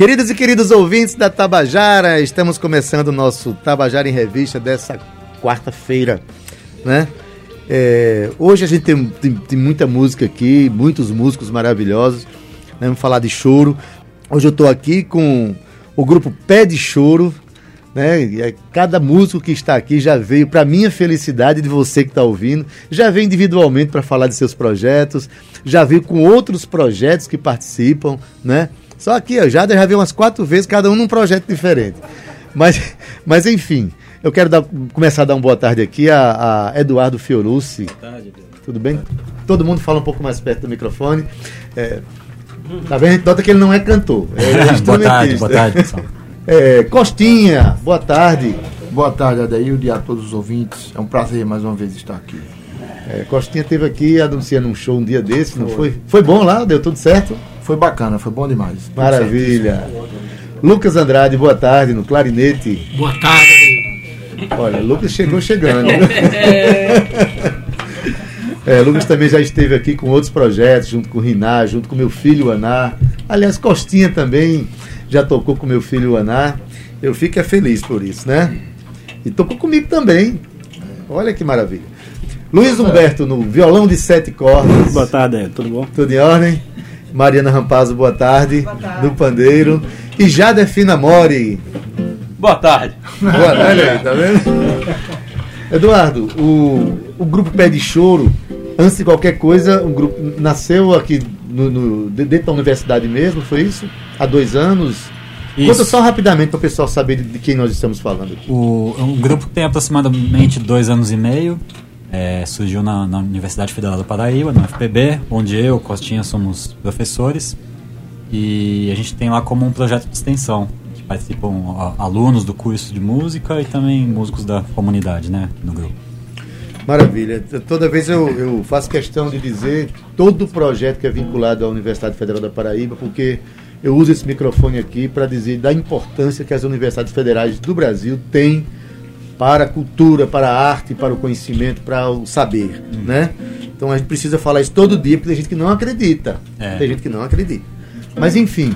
Queridos e queridos ouvintes da Tabajara, estamos começando o nosso Tabajara em Revista dessa quarta-feira, né? É, hoje a gente tem, tem, tem, muita música aqui, muitos músicos maravilhosos. Né? Vamos falar de choro. Hoje eu estou aqui com o grupo Pé de Choro, né? Cada músico que está aqui já veio para minha felicidade de você que está ouvindo, já veio individualmente para falar de seus projetos, já veio com outros projetos que participam, né? Só aqui, ó, já já veio umas quatro vezes, cada um num projeto diferente. Mas, mas enfim, eu quero dar, começar a dar uma boa tarde aqui a, a Eduardo Fiorucci. Boa tarde, Tudo bem? Todo mundo fala um pouco mais perto do microfone. É, tá vendo? A gente nota que ele não é cantor. É boa tarde, boa tarde, pessoal. É, Costinha, boa tarde. Boa tarde, Adaildo, e a todos os ouvintes. É um prazer mais uma vez estar aqui. É, Costinha teve aqui anunciando um show um dia desse, não foi? Foi bom lá? Deu tudo certo? Foi bacana, foi bom demais. Maravilha. Lucas Andrade, boa tarde, no clarinete. Boa tarde. Olha, Lucas chegou chegando. é, Lucas também já esteve aqui com outros projetos, junto com o Rinar, junto com meu filho Anar. Aliás, Costinha também já tocou com meu filho Anar. Eu fico é feliz por isso, né? E tocou comigo também. Olha que maravilha. Luiz Humberto no violão de sete cordas. Boa tarde, tudo bom? Tudo em ordem? Mariana Rampazzo, boa tarde. Boa tarde. Do Pandeiro. E Jadefina Mori. Boa tarde. Boa tarde aí, tá vendo? Eduardo, o, o grupo Pé de Choro, antes de qualquer coisa, o grupo nasceu aqui no, no, dentro da universidade mesmo, foi isso? Há dois anos? Isso. Conta só rapidamente para o pessoal saber de, quem nós estamos falando aqui. O, o grupo tem aproximadamente dois anos e meio. É, surgiu na, na, Universidade Federal do Paraíba, no FPB, onde eu, Costinha, somos professores. E a gente tem lá como um projeto de extensão, que participam alunos do curso de música e também músicos da comunidade, né, no grupo. Maravilha. Toda vez eu, eu faço questão de dizer todo projeto que é vinculado à Universidade Federal da Paraíba, porque eu uso esse microfone aqui para dizer da importância que as universidades federais do Brasil têm para a cultura, para a arte, para o conhecimento, para o saber, uhum. né? Então a gente precisa falar isso todo dia, porque tem gente que não acredita. É. Tem gente que não acredita. Mas enfim,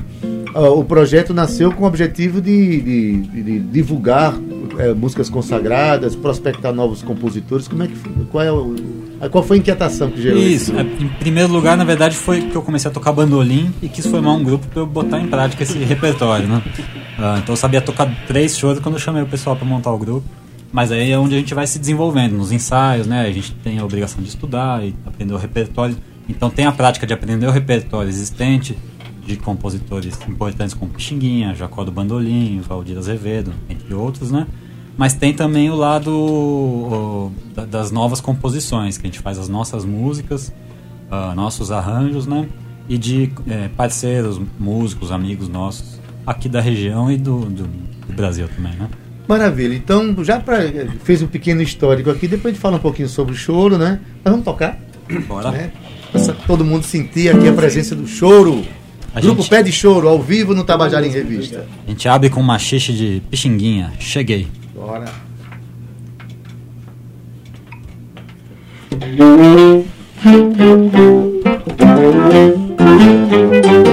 o projeto nasceu com o objetivo de, de, de divulgar é, músicas consagradas, prospectar novos compositores. Como é que qual é o, qual foi a inquietação que gerou isso? isso? É, em primeiro lugar, na verdade, foi que eu comecei a tocar bandolim e quis formar um grupo para eu botar em prática esse repertório, né? Uh, então eu sabia tocar três shows quando eu chamei o pessoal para montar o grupo. Mas aí é onde a gente vai se desenvolvendo, nos ensaios, né? A gente tem a obrigação de estudar e aprender o repertório. Então tem a prática de aprender o repertório existente de compositores importantes como Pixinguinha, Jacó do Bandolim, Valdir Azevedo, entre outros, né? Mas tem também o lado o, das novas composições, que a gente faz as nossas músicas, uh, nossos arranjos, né? E de é, parceiros, músicos, amigos nossos aqui da região e do, do, do Brasil também, né? Maravilha. Então, já pra, eh, fez um pequeno histórico aqui, depois a gente fala um pouquinho sobre o choro, né? Mas vamos tocar. Bora. Né? todo mundo sentir aqui a presença do choro. A Grupo gente... Pé de Choro, ao vivo no Tabajara em Revista. A gente abre com uma xixi de pixinguinha. Cheguei. Bora. Música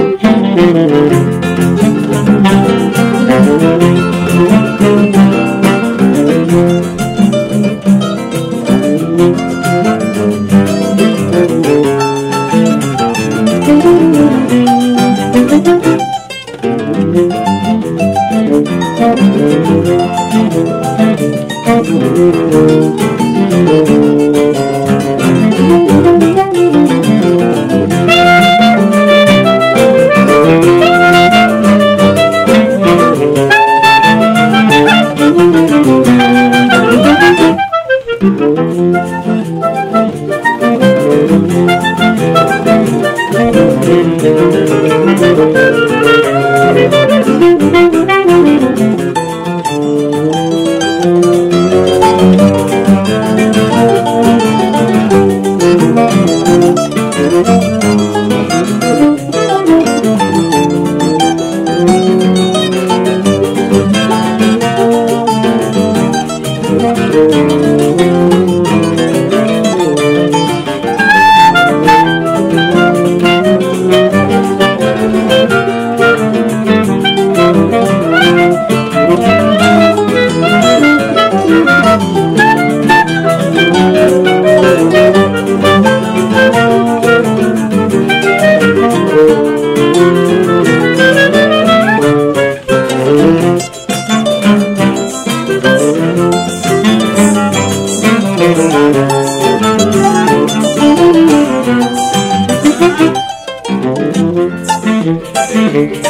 Olha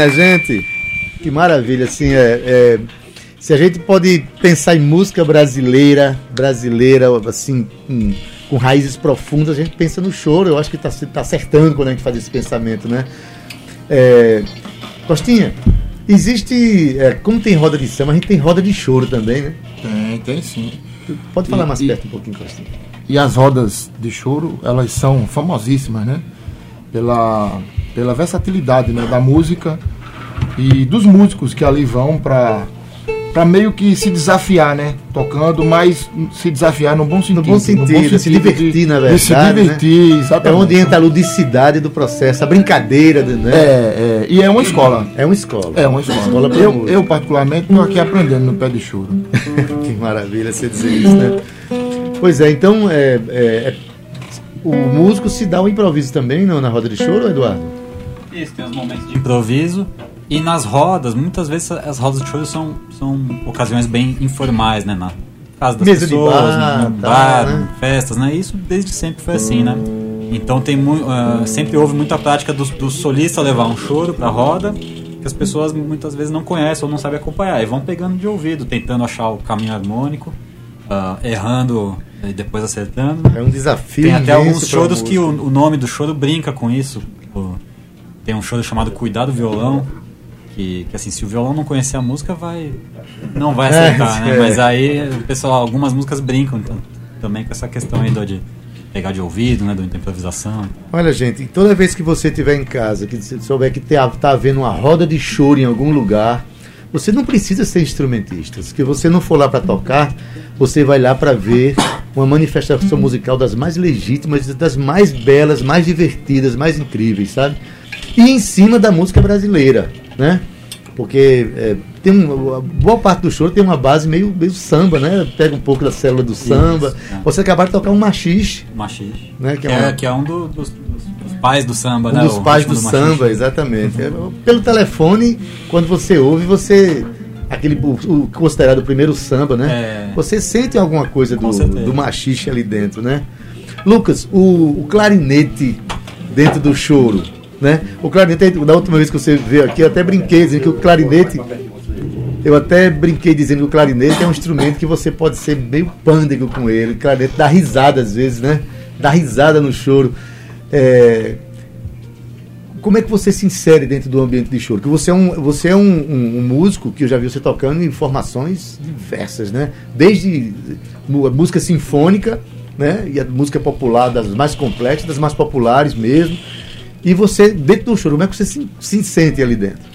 Minha gente, que maravilha, assim, é, é, se a gente pode pensar em música brasileira, brasileira, assim, com, com raízes profundas, a gente pensa no choro, eu acho que está tá acertando quando a gente faz esse pensamento, né? É, Costinha, existe, é, como tem roda de samba, a gente tem roda de choro também, né? Tem, tem sim. Pode falar E- mais e- perto um pouquinho, Costinha. E as rodas de choro, elas são famosíssimas, né? Pela, pela versatilidade né? da música e dos músicos que ali vão para para meio que se desafiar, né? Tocando, mas se desafiar no bom sentido. bom sentido, se divertir, na de se verdade, né? divertir, É exatamente. onde entra a ludicidade do processo, a brincadeira, né? É, é, e é uma escola. É uma escola. É uma escola. Escola eu, eu, particularmente, estou aqui aprendendo no pé de choro. Que maravilha você dizer isso, né? Pois é, então é, é, é- o músico se dá o improviso também não, na roda de choro, Eduardo? Isso, tem os momentos de improviso. E nas rodas, muitas vezes as rodas de choro são, são ocasiões bem informais, né? Na casa das Mesa de pessoas, bar, no, bar, né? festas, né? Isso desde sempre foi assim, né? Então tem mu ah, sempre houve muita prática do, do solista levar um choro pra roda, que as pessoas muitas vezes não conhecem ou não sabem acompanhar. E vão pegando de ouvido, tentando achar o caminho harmônico, ah, errando e depois acertando. É um desafio. Tem até alguns choros que o, o nome do choro brinca com isso. Tem um choro chamado Cuidado Violão, que, que assim, se o violão não conhecer a música, vai não vai acertar, É, né? é. Mas aí o pessoal, algumas músicas brincam então, também com essa questão aí do, de pegar de ouvido, né, do da improvisação. Olha, gente, toda vez que você estiver em casa, que você souber que está havendo uma roda de choro em algum lugar, você não precisa ser instrumentista. Se você não for lá para tocar, você vai lá para ver uma manifestação musical das mais legítimas, das mais belas, mais divertidas, mais incríveis, sabe? E em cima da música brasileira, né? Porque é, tem um, a boa parte do choro tem uma base meio, meio samba, né? Pega um pouco da célula do samba. é. Você acabar de tocar um machixe, Machixe. Né, que é é, uma- que é um do- dos, dos- pais do samba, Um né? dos o pais do, machixe. samba, exatamente. É, Pelo telefone, quando você ouve, você. Aquele o, o considerado o primeiro samba, né? É. Você sente alguma coisa Com do, certeza. do machixe ali dentro, né? Lucas, o, o clarinete dentro do choro, né? O clarinete, da última vez que você veio aqui, eu até brinquei dizendo que o clarinete. Eu até brinquei dizendo que o clarinete é um instrumento que você pode ser meio pândego com ele. O clarinete dá risada às vezes, né? Dá risada no choro. É, como é que você se insere dentro do ambiente de choro? Porque você é um, você é um, um- um músico que eu já vi você tocando em formações diversas, né? Desde música sinfônica, né? E a música popular, das mais complexas, das mais populares mesmo. E você, dentro do choro, como é que você se, se sente ali dentro?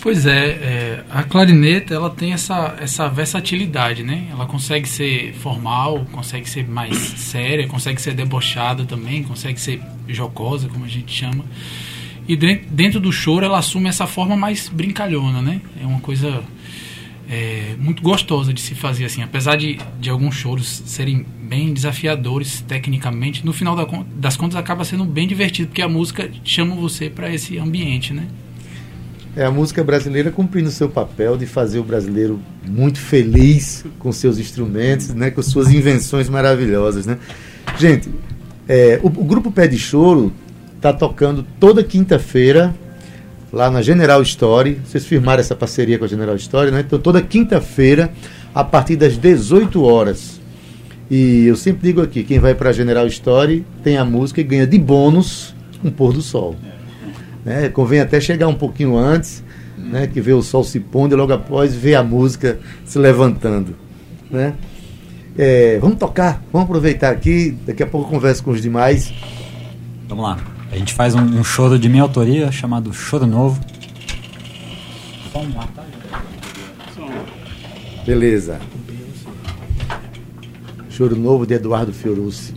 Pois é, é, a clarineta ela tem essa, essa versatilidade, né? Ela consegue ser formal, consegue ser mais séria, consegue ser debochada também, consegue ser jocosa, como a gente chama. E dentro do choro ela assume essa forma mais brincalhona, né? É uma coisa é, muito gostosa de se fazer assim. Apesar de, de alguns choros serem bem desafiadores tecnicamente, no final da das contas acaba sendo bem divertido, porque a música chama você para esse ambiente, né? É a música brasileira cumprindo seu papel de fazer o brasileiro muito feliz com seus instrumentos, né, com suas invenções maravilhosas, né? Gente, é, o, o grupo Pé de Choro tá tocando toda quinta-feira lá na General Story. Vocês firmaram essa parceria com a General Story, né? Então toda quinta-feira a partir das 18 horas. E eu sempre digo aqui, quem vai para a General Story tem a música e ganha de bônus um pôr do sol. Né? Convém até chegar um pouquinho antes, né? que vê o sol se pondo e logo após ver a música se levantando. Né? É, vamos tocar, vamos aproveitar aqui, daqui a pouco eu converso com os demais. Vamos lá. A gente faz um, um choro de minha autoria chamado Choro Novo. Tá? Beleza. Choro Novo de Eduardo Fiorucci.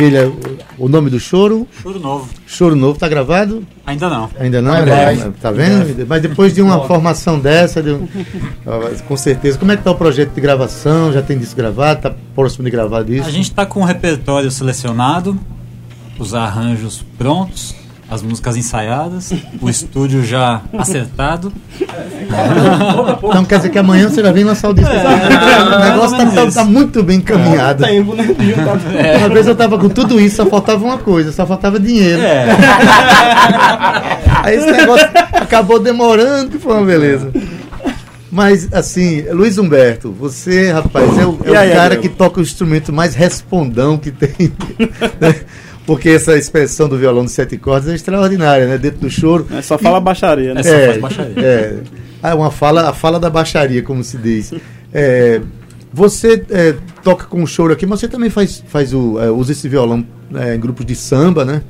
Maravilha. O nome do choro? Choro novo. Choro novo, tá gravado? Ainda não. Ainda não? É, tá vendo? Mas depois de uma formação dessa, de um- com certeza. Como é que tá o projeto de gravação? Já tem disco gravado? Tá próximo de gravar disso? A gente está com o repertório selecionado, os arranjos prontos, as músicas ensaiadas, o estúdio já acertado. Então quer dizer que amanhã você já vem lançar o disco. É, o negócio tá, tá- tá muito bem encaminhado. Tempo, né? tudo. Uma vez eu tava com tudo isso, só faltava uma coisa, só faltava dinheiro. É, Aí esse negócio acabou demorando, que foi uma beleza. Mas, assim, Luiz Humberto, você, rapaz, é o, é aí, o cara que toca o instrumento mais respondão que tem. né? Porque essa expressão do violão de sete cordas é extraordinária, né? Dentro do choro. É só fala baixaria, né? É só faz baixaria. É, Ah, uma fala, a fala da baixaria, como se diz. É, você é, toca com o choro aqui, mas você também faz, faz o, é, usa esse violão é, em grupos de samba, né?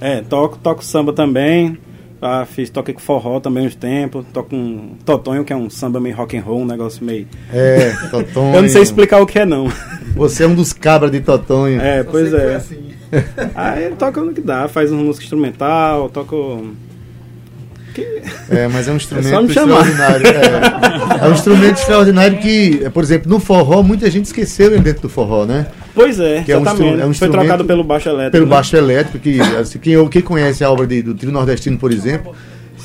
É, toco, toco samba também. Ah, fiz, toquei com forró também uns tempos. Toco um Totonho, que é um samba meio rock and roll, um negócio meio. É, Totonho. Eu não sei explicar o que é não. Você é um dos cabras de Totonho. É, pois é. assim. Aí toca no que dá, faz uma música instrumental, toco. É, mas é um É instrumento chamar. extraordinário. É. É um instrumento extraordinário que, é, por exemplo, no forró, muita gente esqueceu ele dentro do forró, né? Pois é, Que é um é um Foi trocado pelo baixo elétrico. Pelo né? baixo elétrico, que assim, quem, quem conhece a obra de- do trio nordestino, por exemplo,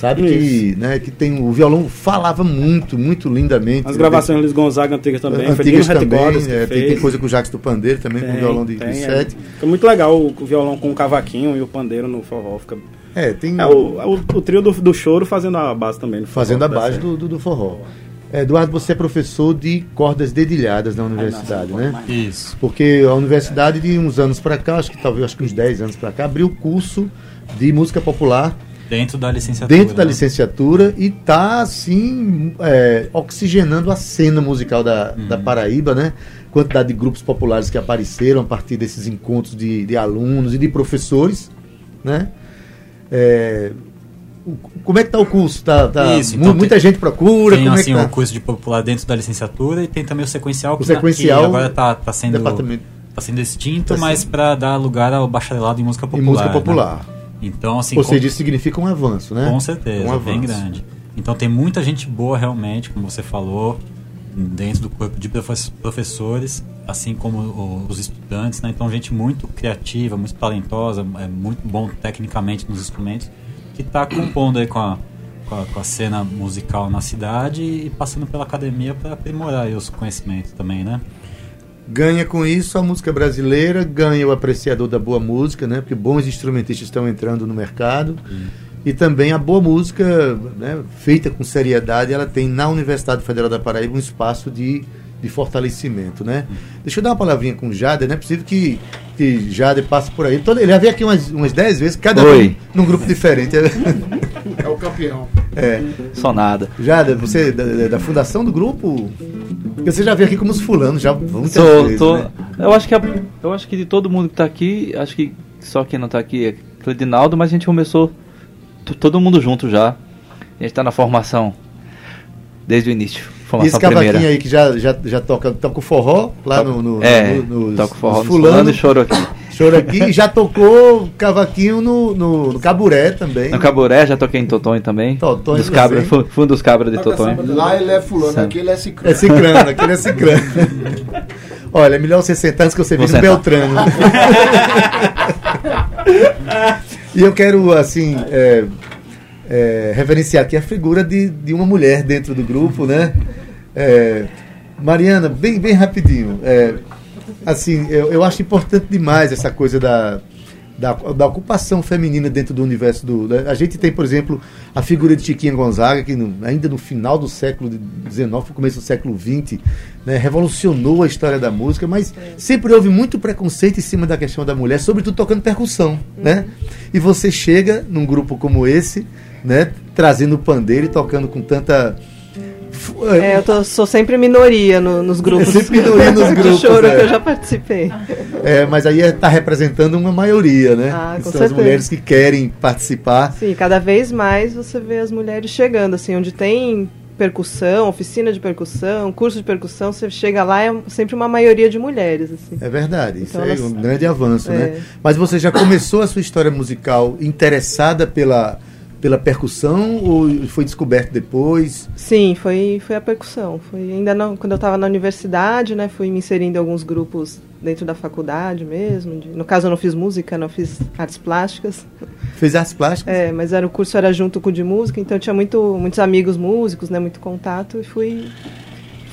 sabe que, né, que tem o violão falava muito, muito lindamente. As gravações Luiz Gonzaga antigas também. antigas também, é, tem, tem coisa com o Jacques do Pandeiro também, com Tem, violão de, tem, de é. sete. Fica muito legal o, o violão com o cavaquinho e o pandeiro no forró. Fica... É, tem É o, é o, o trio do, do choro fazendo a base também. fazendo a tá base do, do, do forró. É, Eduardo, você é professor de cordas dedilhadas na universidade, né? isso. Porque a universidade de uns anos para cá, acho que talvez acho que uns 10 anos para cá, abriu curso de música popular Dentro da licenciatura. dentro da né? licenciatura e tá assim é, oxigenando a cena musical da, da Paraíba, né? Quantidade de grupos populares que apareceram a partir desses encontros de, de alunos e de professores, né? É, como é que tá o curso? Tá, tá- Isso, então muita gente procura? Tem como assim é tá? o curso de popular dentro da licenciatura e tem também o sequencial, O que, na- sequencial, que agora está tá sendo, tá sendo extinto, Tá mas para dar lugar ao bacharelado em música em popular. música né? Então, assim, Ou seja, isso significa um avanço, né? Com certeza, um bem avanço. grande. Então tem muita gente boa realmente, como você falou, dentro do corpo de profe- professores, assim como os estudantes, né? Então gente muito criativa, muito talentosa, é muito bom tecnicamente nos instrumentos, que está compondo aí com a, com a, com a cena musical na cidade e passando pela academia para aprimorar os conhecimentos também, né? Ganha com isso a música brasileira, ganha o apreciador da boa música, né? Porque bons instrumentistas estão entrando no mercado. E também a boa música, né, feita com seriedade, ela tem na Universidade Federal da Paraíba um espaço de, de fortalecimento, né? Deixa eu dar uma palavrinha com o Jader, não é possível que, que Jader passe por aí. Todo, ele já veio aqui umas, umas 10 vezes, cada Oi. um num grupo diferente. É o campeão. É. Só nada. Jader, você é da- da fundação do grupo? Porque você já veio aqui como os fulanos, já muitas Sou, vezes, tô, né? eu acho que a- eu acho que de todo mundo que tá aqui, acho que só quem não tá aqui é Cledinaldo, mas a gente começou todo mundo junto já. A gente tá na formação desde o início. E Formação esse cavaquinho primeira. aí que já, já, já toca, toca o forró lá no, no, é, no, nos- toca forró nos no fulano fulano, e choro aqui. Choro aqui, e já tocou cavaquinho no, no, no Caburé também. No Caburé já toquei em Totonho também. Totonho dos também. cabras, fu- fui um dos cabras de Totonho. Lá ele é fulano, aqui ele é ciclano. É ciclano, aquele é ciclano. Olha, é melhor você sentar antes que vire um sentar. Beltrano. e eu quero, assim, é, é, reverenciar aqui a figura de, de uma mulher dentro do grupo, né? É, Mariana, bem, bem rapidinho. é, assim, eu, eu acho importante demais essa coisa da, da, da ocupação feminina dentro do universo do. da- a gente tem, por exemplo, a figura de Chiquinha Gonzaga, que no- ainda no final do século XIX, começo do século XX, né, revolucionou a história da música, mas sempre houve muito preconceito em cima da questão da mulher, sobretudo tocando percussão. Né? E você chega num grupo como esse, né, trazendo o pandeiro e tocando com tanta. Fu- É, eu tô- sou sempre minoria no- nos grupos. Sempre minoria nos grupos, choro é. que eu já participei. É, mas aí está representando uma maioria, né? Ah, com São as certeza. mulheres que querem participar. Sim, cada vez mais você vê as mulheres chegando, assim, onde tem percussão, oficina de percussão, curso de percussão, você chega lá é sempre uma maioria de mulheres, assim. É verdade, isso Então é elas- um grande avanço, É. né? Mas você já começou a sua história musical interessada pela, pela percussão ou foi descoberto depois? Sim, foi, foi a percussão. Foi ainda não, quando eu estava na universidade, né? Fui me inserindo em alguns grupos dentro da faculdade mesmo. de- no caso, eu não fiz música, não fiz artes plásticas. Fez artes plásticas? É, mas era o curso era junto com o de música, então eu tinha muito, muitos amigos músicos, né? Muito contato e fui,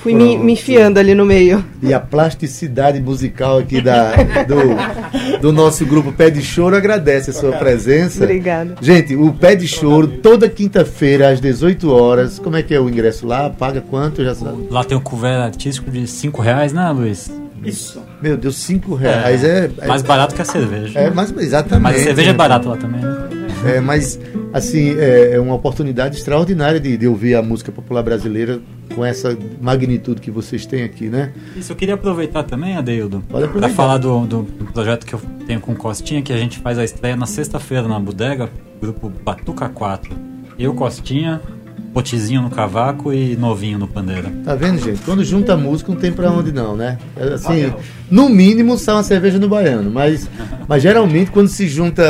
fui me, me enfiando ali no meio. E a plasticidade musical aqui da, do, do nosso grupo Pé de Choro agradece a sua presença. Obrigada. Gente, o Pé de Choro, toda quinta-feira, às 18 horas. Como é que é o ingresso lá? Paga quanto? Já sabe. Lá tem o couvert artístico de 5 reais, né, Luiz? Isso. Meu Deus, 5 reais. É, é, Mais barato que a cerveja. é mais exatamente. Mas a cerveja é barata lá também, né? É, mas, assim, é, é uma oportunidade extraordinária de, de ouvir a música popular brasileira com essa magnitude que vocês têm aqui, né? Isso, eu queria aproveitar também, Adeildo, para falar do, do projeto que eu tenho com o Costinha, que a gente faz a estreia na sexta-feira na bodega, grupo Batuca 4. Eu, Costinha, Potizinho no cavaco e Novinho no pandeiro. Tá vendo, gente? Quando junta música, não tem pra onde não, né? É, Assim, no mínimo sai uma cerveja no baiano, mas, mas geralmente quando se junta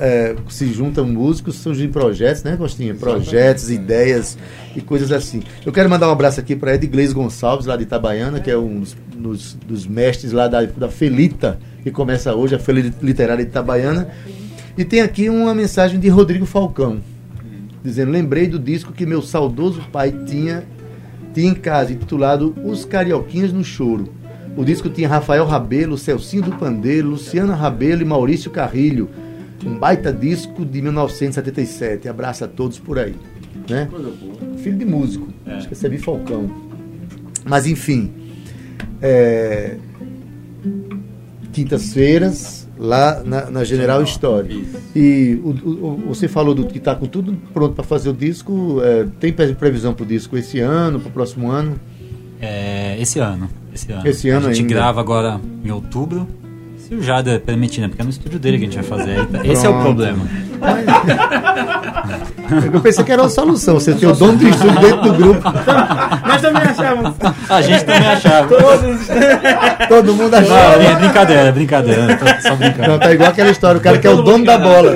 é, se juntam músicos, surgem projetos, né, Costinha? Projetos, ideias e coisas assim. Eu quero mandar um abraço aqui para Ed Gleis Gonçalves, lá de Itabaiana, que é um dos, dos- mestres lá da, da Felita, que começa hoje, a Feira Literária de Itabaiana. E tem aqui uma mensagem de Rodrigo Falcão, dizendo: Lembrei do disco que meu saudoso pai tinha tinha em casa, intitulado Os Carioquinhas no Choro. O disco tinha Rafael Rabelo, Celcinho do Pandeiro, Luciana Rabelo e Maurício Carrilho. Um baita disco de 1977. Abraço a todos por aí. Né? Filho de músico. Acho que é Sebi Falcão. Mas enfim. é, Quintas-feiras, lá na, na General Story. E o- o- você falou do que está com tudo pronto para fazer o disco. é, tem pre- previsão para o disco esse ano, para o próximo ano? É, esse ano. Esse ano. Esse ano A gente ainda. grava agora em outubro. Se o Jader permitir, né? Porque é no estúdio dele que a gente vai fazer. Esse é o Pronto. Problema. Eu pensei que era uma solução. Você tem o dono do estúdio dentro do grupo. Nós também achávamos. A gente também achava. Todo mundo Não, achava. é brincadeira, é brincadeira. Só brincando. Não, tá igual aquela história, o cara que é o dono da bola.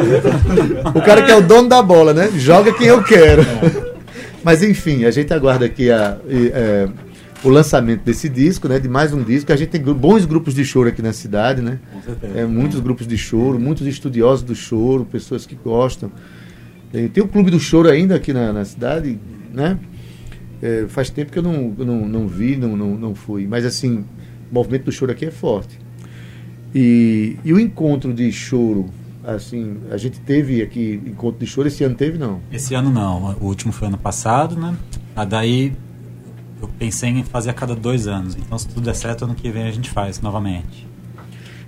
O cara que é o dono da bola, né? Joga quem eu quero. Mas enfim, a gente aguarda aqui a, e, é, o lançamento desse disco, né? De mais um disco. A gente tem bons grupos de choro aqui na cidade, né? É, muitos grupos de choro, muitos estudiosos do choro, pessoas que gostam. É, Tem o Clube do Choro ainda aqui na, na cidade, né? É, faz tempo que eu não, não, não vi, não, não, não fui. Mas assim, o movimento do choro aqui é forte. E, e o encontro de choro, assim, a gente teve aqui encontro de choro, esse ano teve não. Esse ano não, o último foi ano passado, né? A daí eu pensei em fazer a cada dois anos. Então, se tudo der certo, ano que vem a gente faz novamente.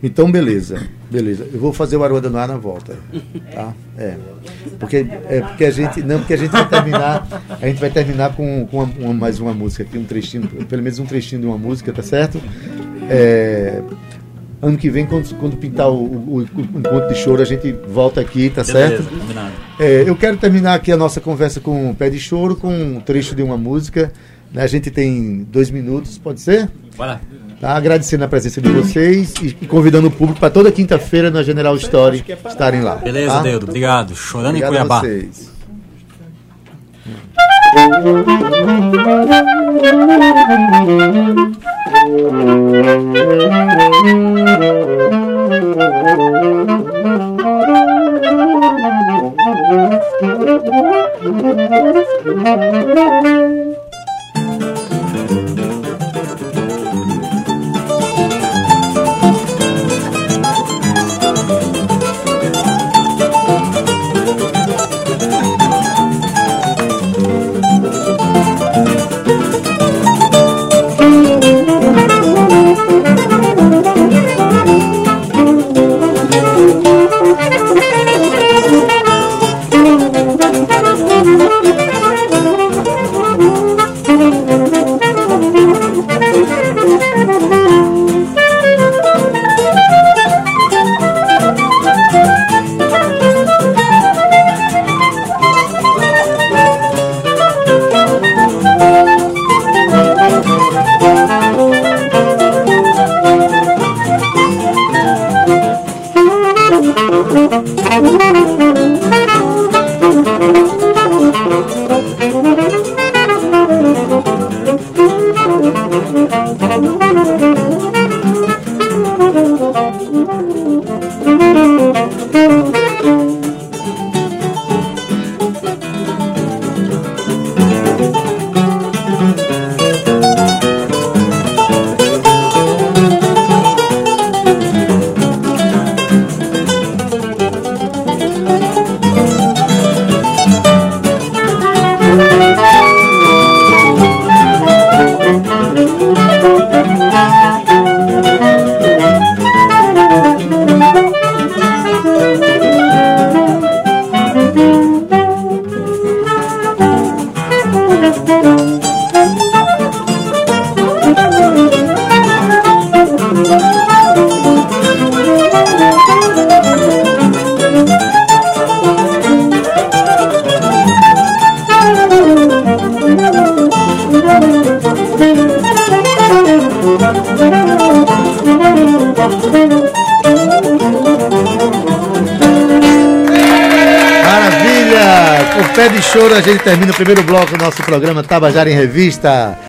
Então, beleza, beleza. Eu vou fazer o Aruanda no ar na volta, tá? É. Porque, é porque a gente, não, porque a gente vai terminar, a gente vai terminar com, com uma- uma- mais uma música aqui, um trechinho, pelo menos um trechinho de uma música, tá certo? É, ano que vem, quando, quando pintar o, o- o encontro de choro, a gente volta aqui, tá certo? Beleza, combinado. É, eu quero terminar aqui a nossa conversa com o Pé de Choro, com um trecho de uma música. A gente tem dois minutos, pode ser? Bora. Tá, agradecendo a presença de vocês e, e convidando o público para toda quinta-feira na General Story é estarem lá. Beleza, tá? Deudo. Obrigado. Chorando Obrigado em Cuiabá. A vocês. Termina o primeiro bloco do nosso programa Tabajara em Revista.